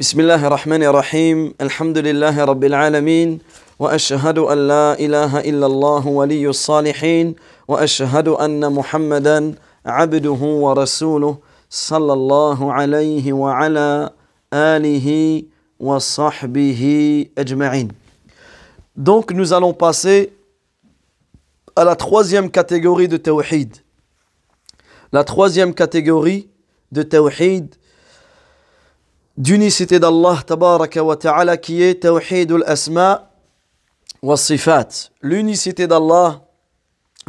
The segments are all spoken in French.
بسم الله الرحمن الرحيم الحمد لله رب العالمين واشهد ان لا اله الا الله ولي الصالحين واشهد ان محمدا عبده ورسوله صلى الله عليه وعلى اله وصحبه اجمعين Donc nous allons passer à la troisième catégorie de tawhid. La troisième catégorie de tawhid d'unicité d'Allah tabaraka wa ta'ala qui est tawhid al-asma wa sifat. L'unicité d'Allah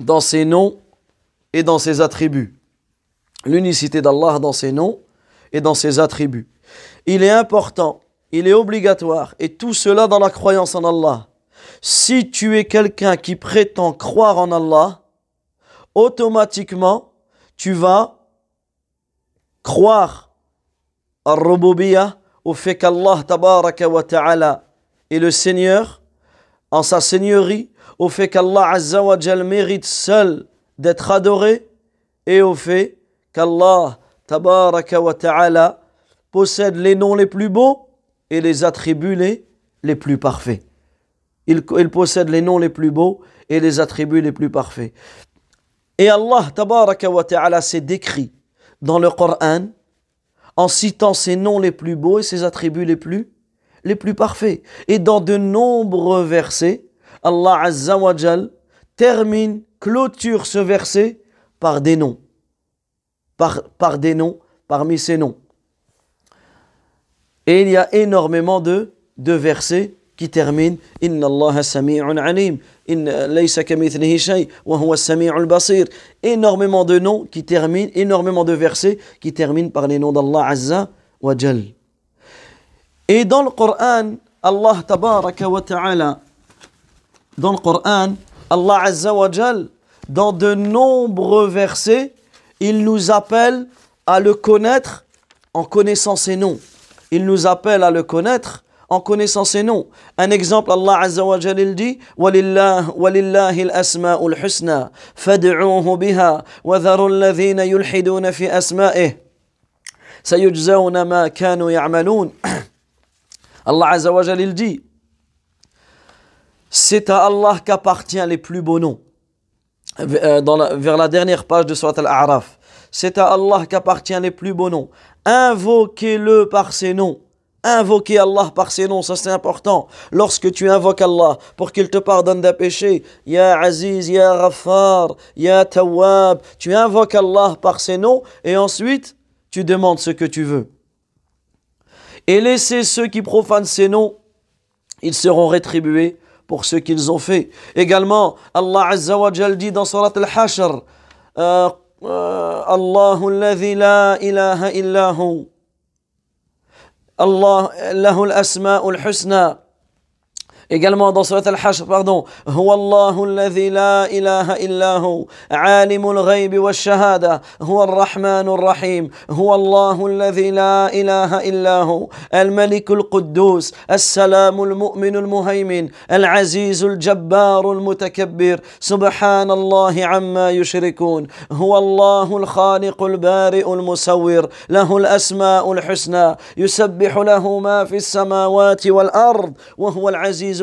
dans ses noms et dans ses attributs. L'unicité d'Allah dans ses noms et dans ses attributs. Il est important, il est obligatoire, et tout cela dans la croyance en Allah. Si tu es quelqu'un qui prétend croire en Allah, automatiquement, tu vas croire au fait qu'Allah tabaraka wa ta'ala est le Seigneur, en sa seigneurie, au fait qu'Allah azza wa mérite seul d'être adoré, et au fait qu'Allah tabaraka wa ta'ala possède les noms les plus beaux et les attributs les, les plus parfaits. Il, il possède les noms les plus beaux et les attributs les plus parfaits. Et Allah tabaraka wa ta'ala s'est décrit dans le Coran en citant ses noms les plus beaux et ses attributs les plus, les plus parfaits. Et dans de nombreux versets, Allah Azza wa termine, clôture ce verset par des noms. Par, par des noms, parmi ces noms. Et il y a énormément de, de versets qui terminent Inna Allah sami'un alim, basir. Énormément de noms qui terminent, énormément de versets qui terminent par les noms d'Allah Azza wa Jal. Et dans le Coran, Allah tabaraka wa ta'ala, dans le Coran, Allah Azza wa Jal, dans de nombreux versets, il nous appelle à le connaître en connaissant ses noms. Il nous appelle à le connaître en connaissant ces noms. Un exemple, Allah Azza wa Jalil dit وَلِلَّهِ وَلِلَّهِ الْأَسْمَاءُ الْحُسْنَى فَادْعُوهُ بِهَا وَذَرُوا الَّذِينَ يُلْحِدُونَ فِي أَسْمَائِهِ سَيُجْزَوْنَ مَا كَانُوا يَعْمَلُونَ Allah Azza wa Jalil dit C'est à Allah qu'appartient les plus beaux noms. Euh, dans vers la dernière page de Surat Al-A'raf. C'est à Allah qu'appartient les plus beaux noms. Invoquez-le par ses noms. Invoquer Allah par ses noms, ça c'est important. Lorsque tu invoques Allah pour qu'il te pardonne des péchés, Ya Aziz, Ya Ghaffar, Ya Tawwab, tu invoques Allah par ses noms et ensuite tu demandes ce que tu veux. Et laissez ceux qui profanent ces noms, ils seront rétribués pour ce qu'ils ont fait. Également, Allah Azza wa dit dans Surat Al-Hashr, euh, euh, Allahu la ilaha illahu. الله له الأسماء الحسنى. Également dans Surat Al-Hashr, pardon, هو الله الذي لا إله إلا هو عالم الغيب والشهادة هو الرحمن الرحيم هو الله الذي لا إله إلا هو الملك القدوس السلام المؤمن المهيمن العزيز الجبار المتكبر سبحان الله عما يشركون هو الله الخالق البارئ المصور له الأسماء الحسنى يسبح له ما في السماوات والأرض وهو العزيز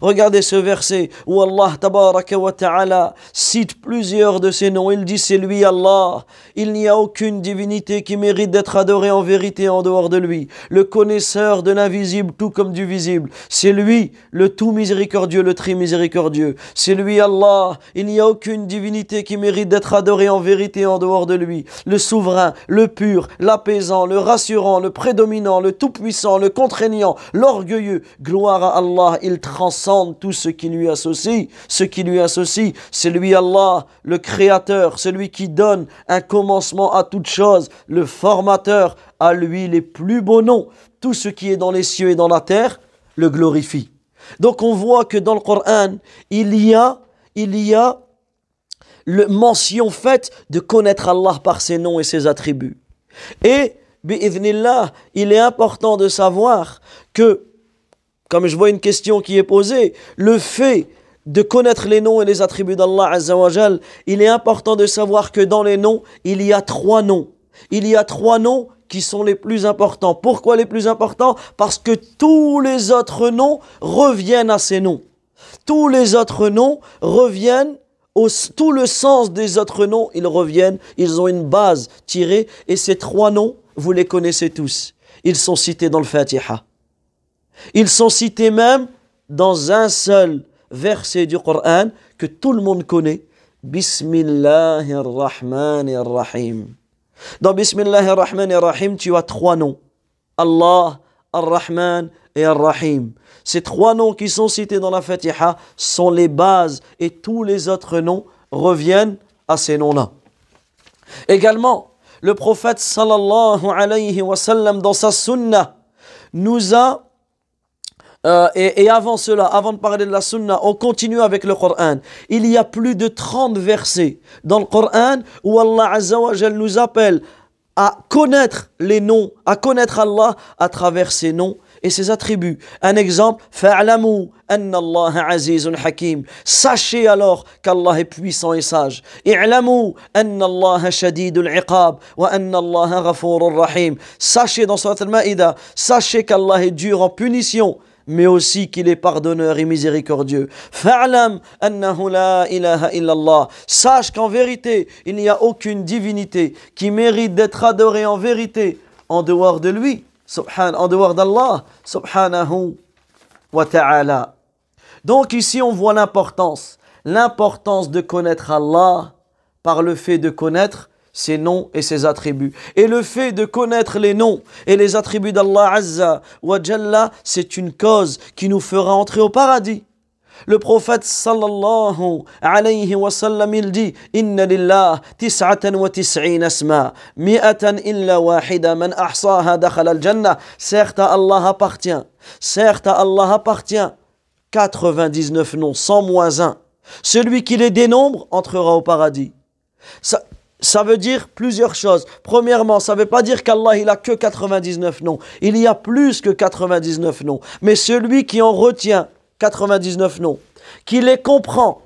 Regardez ce verset où Allah tabaraka wa ta'ala cite plusieurs de ses noms. Il dit c'est lui Allah. Il n'y a aucune divinité qui mérite d'être adorée en vérité en dehors de lui. Le connaisseur de l'invisible tout comme du visible. C'est lui le tout miséricordieux, le très miséricordieux. C'est lui Allah. Il n'y a aucune divinité qui mérite d'être adorée en vérité en dehors de lui. Le souverain, le pur, l'apaisant, le rassurant, le prédominant, le tout-puissant, le contraignant, l'orgueilleux. Gloire à Allah il transcende tout ce qui lui associe. Ce qui lui associe, c'est lui Allah, le créateur, celui qui donne un commencement à toute chose, le formateur, à lui les plus beaux noms. Tout ce qui est dans les cieux et dans la terre le glorifie. Donc on voit que dans le Coran, il y a, il mention faite de connaître Allah par ses noms et ses attributs. Et, il est important de savoir que comme je vois une question qui est posée, le fait de connaître les noms et les attributs d'Allah Azzawajal, il est important de savoir que dans les noms, il y a trois noms. Il y a trois noms qui sont les plus importants. Pourquoi les plus importants? Parce que tous les autres noms reviennent à ces noms. Tous les autres noms reviennent au, tout le sens des autres noms, ils reviennent, ils ont une base tirée, et ces trois noms, vous les connaissez tous. Ils sont cités dans le Fatiha. Ils sont cités même dans un seul verset du Coran que tout le monde connaît. Bismillahirrahmanirrahim. Dans Bismillahirrahmanirrahim, tu as trois noms. Allah, Ar-Rahman et Ar-Rahim. Ces trois noms qui sont cités dans la Fatiha sont les bases et tous les autres noms reviennent à ces noms-là. Également, le prophète sallallahu alayhi wa sallam dans sa sunna nous a euh, et, avant cela, avant de parler de la sunna, on continue avec le Coran. Il y a plus de 30 versets dans le Coran où Allah nous appelle à connaître les noms, à connaître Allah à travers ses noms et ses attributs. Un exemple, fa'lamu anna Allah azizun hakim. Sachez alors qu'Allah est puissant et sage. I'lamu anna Allah shadidul iqab wa anna Allah ghafurur rahim. Sachez dans Surat al-Ma'idah, sachez qu'Allah est dur en punition mais aussi qu'il est pardonneur et miséricordieux. Fa'lam annahu la ilaha illallah. Sache qu'en vérité, il n'y a aucune divinité qui mérite d'être adorée en vérité en dehors de lui en dehors d'Allah, subhanahu wa ta'ala. Donc ici on voit l'importance, l'importance de connaître Allah par le fait de connaître ses noms et ses attributs. Et le fait de connaître les noms et les attributs d'Allah Azza wa Jalla, c'est une cause qui nous fera entrer au paradis. Le prophète sallallahu alayhi wa sallam, il dit Inna lillah tis'atan wa mi'atan illa wahida, man ahsaha al-jannah. Certes, à Allah appartient, certes, à Allah appartient 99 noms, sans moins un. Celui qui les dénombre entrera au paradis. Ça veut dire plusieurs choses. Premièrement, ça ne veut pas dire qu'Allah il a que 99 noms. Il y a plus que 99 noms. Mais celui qui en retient 99 noms, qui les comprend,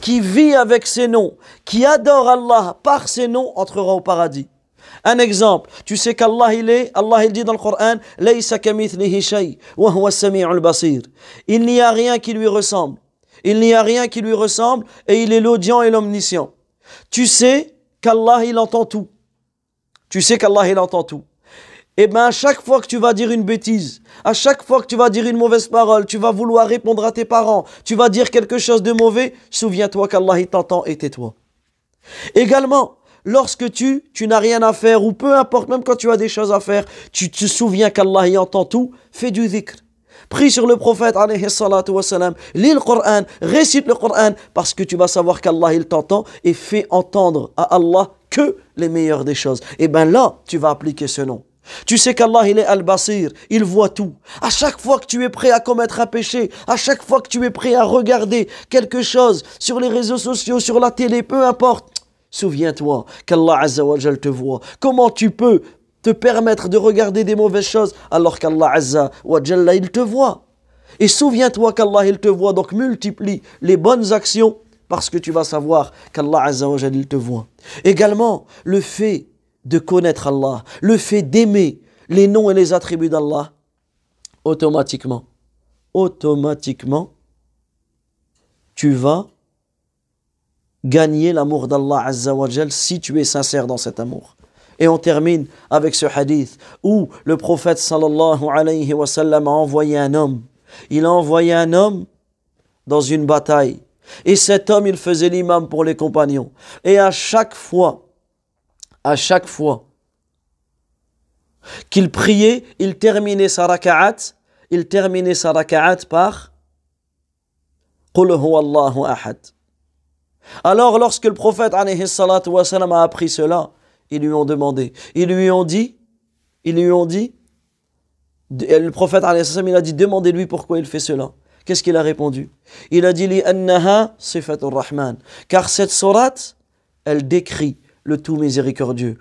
qui vit avec ces noms, qui adore Allah par ces noms, entrera au paradis. Un exemple, tu sais qu'Allah il est, Allah il dit dans le Coran, Il n'y a rien qui lui ressemble. Il n'y a rien qui lui ressemble et il est l'audient et l'omniscient. Tu sais qu'Allah il entend tout. Tu sais qu'Allah il entend tout. Et eh bien, à chaque fois que tu vas dire une bêtise, à chaque fois que tu vas dire une mauvaise parole, tu vas vouloir répondre à tes parents, tu vas dire quelque chose de mauvais, souviens-toi qu'Allah t'entend et tais-toi. Également, lorsque tu, tu n'as rien à faire, ou peu importe, même quand tu as des choses à faire, tu te souviens qu'Allah y entend tout, fais du dhikr. Prie sur le prophète, lis le Coran, récite le Coran, parce que tu vas savoir qu'Allah il t'entend et fais entendre à Allah que les meilleures des choses. Et bien là, tu vas appliquer ce nom. Tu sais qu'Allah, il est Al-Basir, il voit tout. À chaque fois que tu es prêt à commettre un péché, à chaque fois que tu es prêt à regarder quelque chose sur les réseaux sociaux, sur la télé, peu importe, souviens-toi qu'Allah Azzawajal te voit. Comment tu peux te permettre de regarder des mauvaises choses alors qu'Allah Azzawajal, il te voit Et souviens-toi qu'Allah, il te voit, donc multiplie les bonnes actions parce que tu vas savoir qu'Allah Azzawajal, il te voit. Également, le fait de connaître Allah, le fait d'aimer les noms et les attributs d'Allah, automatiquement, automatiquement, tu vas gagner l'amour d'Allah Azzawajal si tu es sincère dans cet amour. Et on termine avec ce hadith où le prophète sallallahu alayhi wa sallam a envoyé un homme. Il a envoyé un homme dans une bataille. Et cet homme, il faisait l'imam pour les compagnons. Et à chaque fois à chaque fois qu'il priait, il terminait sa raka'at, il terminait sa raka'at par Allahu. Alors lorsque le prophète a appris cela, ils lui ont demandé, ils lui ont dit, ils lui ont dit, le prophète il a dit demandez-lui pourquoi il fait cela. Qu'est-ce qu'il a répondu? Il a dit rahman car cette sourate elle décrit le tout miséricordieux.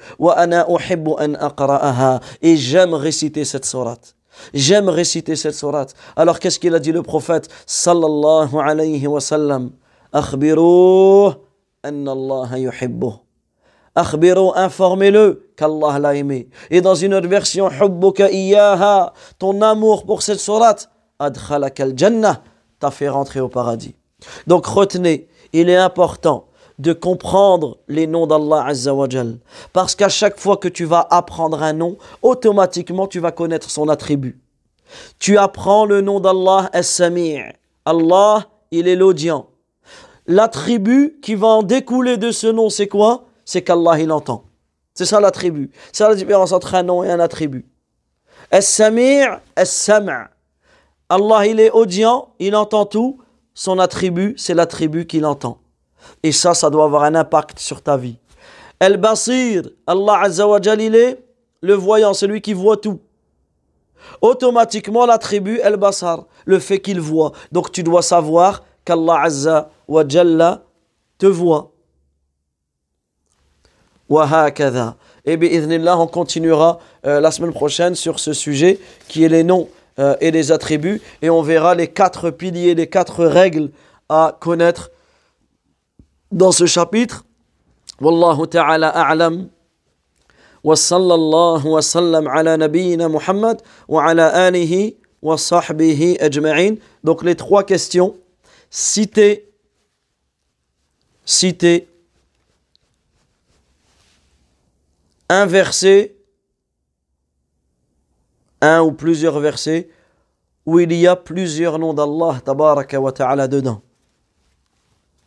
Et j'aime réciter cette sourate. J'aime réciter cette sourate. Alors qu'est-ce qu'il a dit le prophète sallallahu alayhi wa sallam? Akhbiru, informez-le qu'Allah l'a aimé. Et dans une autre version, Hubbuka iyaha, ton amour pour cette sourate, adkhalaka al-jannah, t'a fait rentrer au paradis. Donc retenez, il est important de comprendre les noms d'Allah Azza wa Jal. Parce qu'à chaque fois que tu vas apprendre un nom, automatiquement tu vas connaître son attribut. Tu apprends le nom d'Allah As-Sami'. Allah, il est l'audient. L'attribut qui va en découler de ce nom, c'est quoi? C'est qu'Allah, il entend. C'est ça l'attribut. C'est la différence entre un nom et un attribut. As-Sami' As-Sam' Allah, il est audient, il entend tout. Son attribut, c'est l'attribut qu'il entend. Et ça, ça doit avoir un impact sur ta vie. El-Basir, Allah Azza wa il est le voyant, celui qui voit tout. Automatiquement, l'attribut El-Basar, le fait qu'il voit. Donc tu dois savoir qu'Allah Azza wa te voit. Et bien, on continuera euh, la semaine prochaine sur ce sujet qui est les noms euh, et les attributs. Et on verra les quatre piliers, les quatre règles à connaître dans ce chapitre. Wallahu ta'ala a'lam. وصلى الله وسلم على نبينا محمد وعلى آله وصحبه أجمعين donc les trois questions citer citer un verset un ou plusieurs versets où il y a plusieurs noms d'Allah tabaraka wa dedans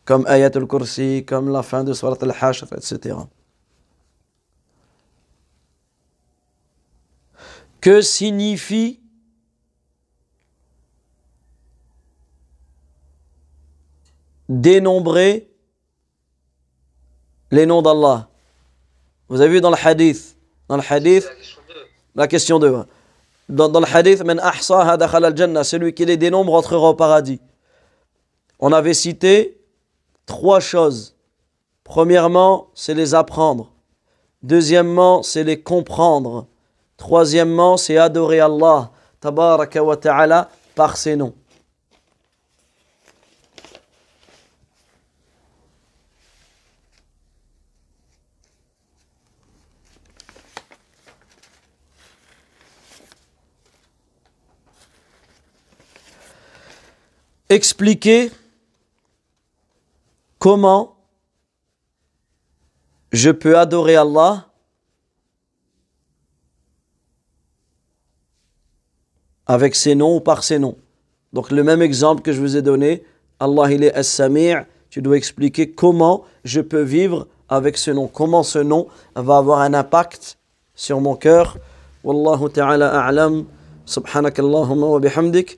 comme Ayat al-Kursi, comme la fin de Surat al-Hashr, etc. Que signifie dénombrer les noms d'Allah? Vous avez vu dans le hadith, dans le hadith, la question 2. Dans, le hadith, celui qui les dénombre entrera au paradis. On avait cité trois choses. Premièrement, c'est les apprendre. Deuxièmement, c'est les comprendre. Troisièmement, c'est adorer Allah, tabaraka wa ta'ala, par ses noms. Expliquer Comment je peux adorer Allah avec ses noms ou par ses noms. Donc le même exemple que je vous ai donné, Allah il est As-Sami' tu dois expliquer comment je peux vivre avec ce nom, comment ce nom va avoir un impact sur mon cœur. Wallahu ta'ala a'lam. Subhanakallahumma wa bihamdik.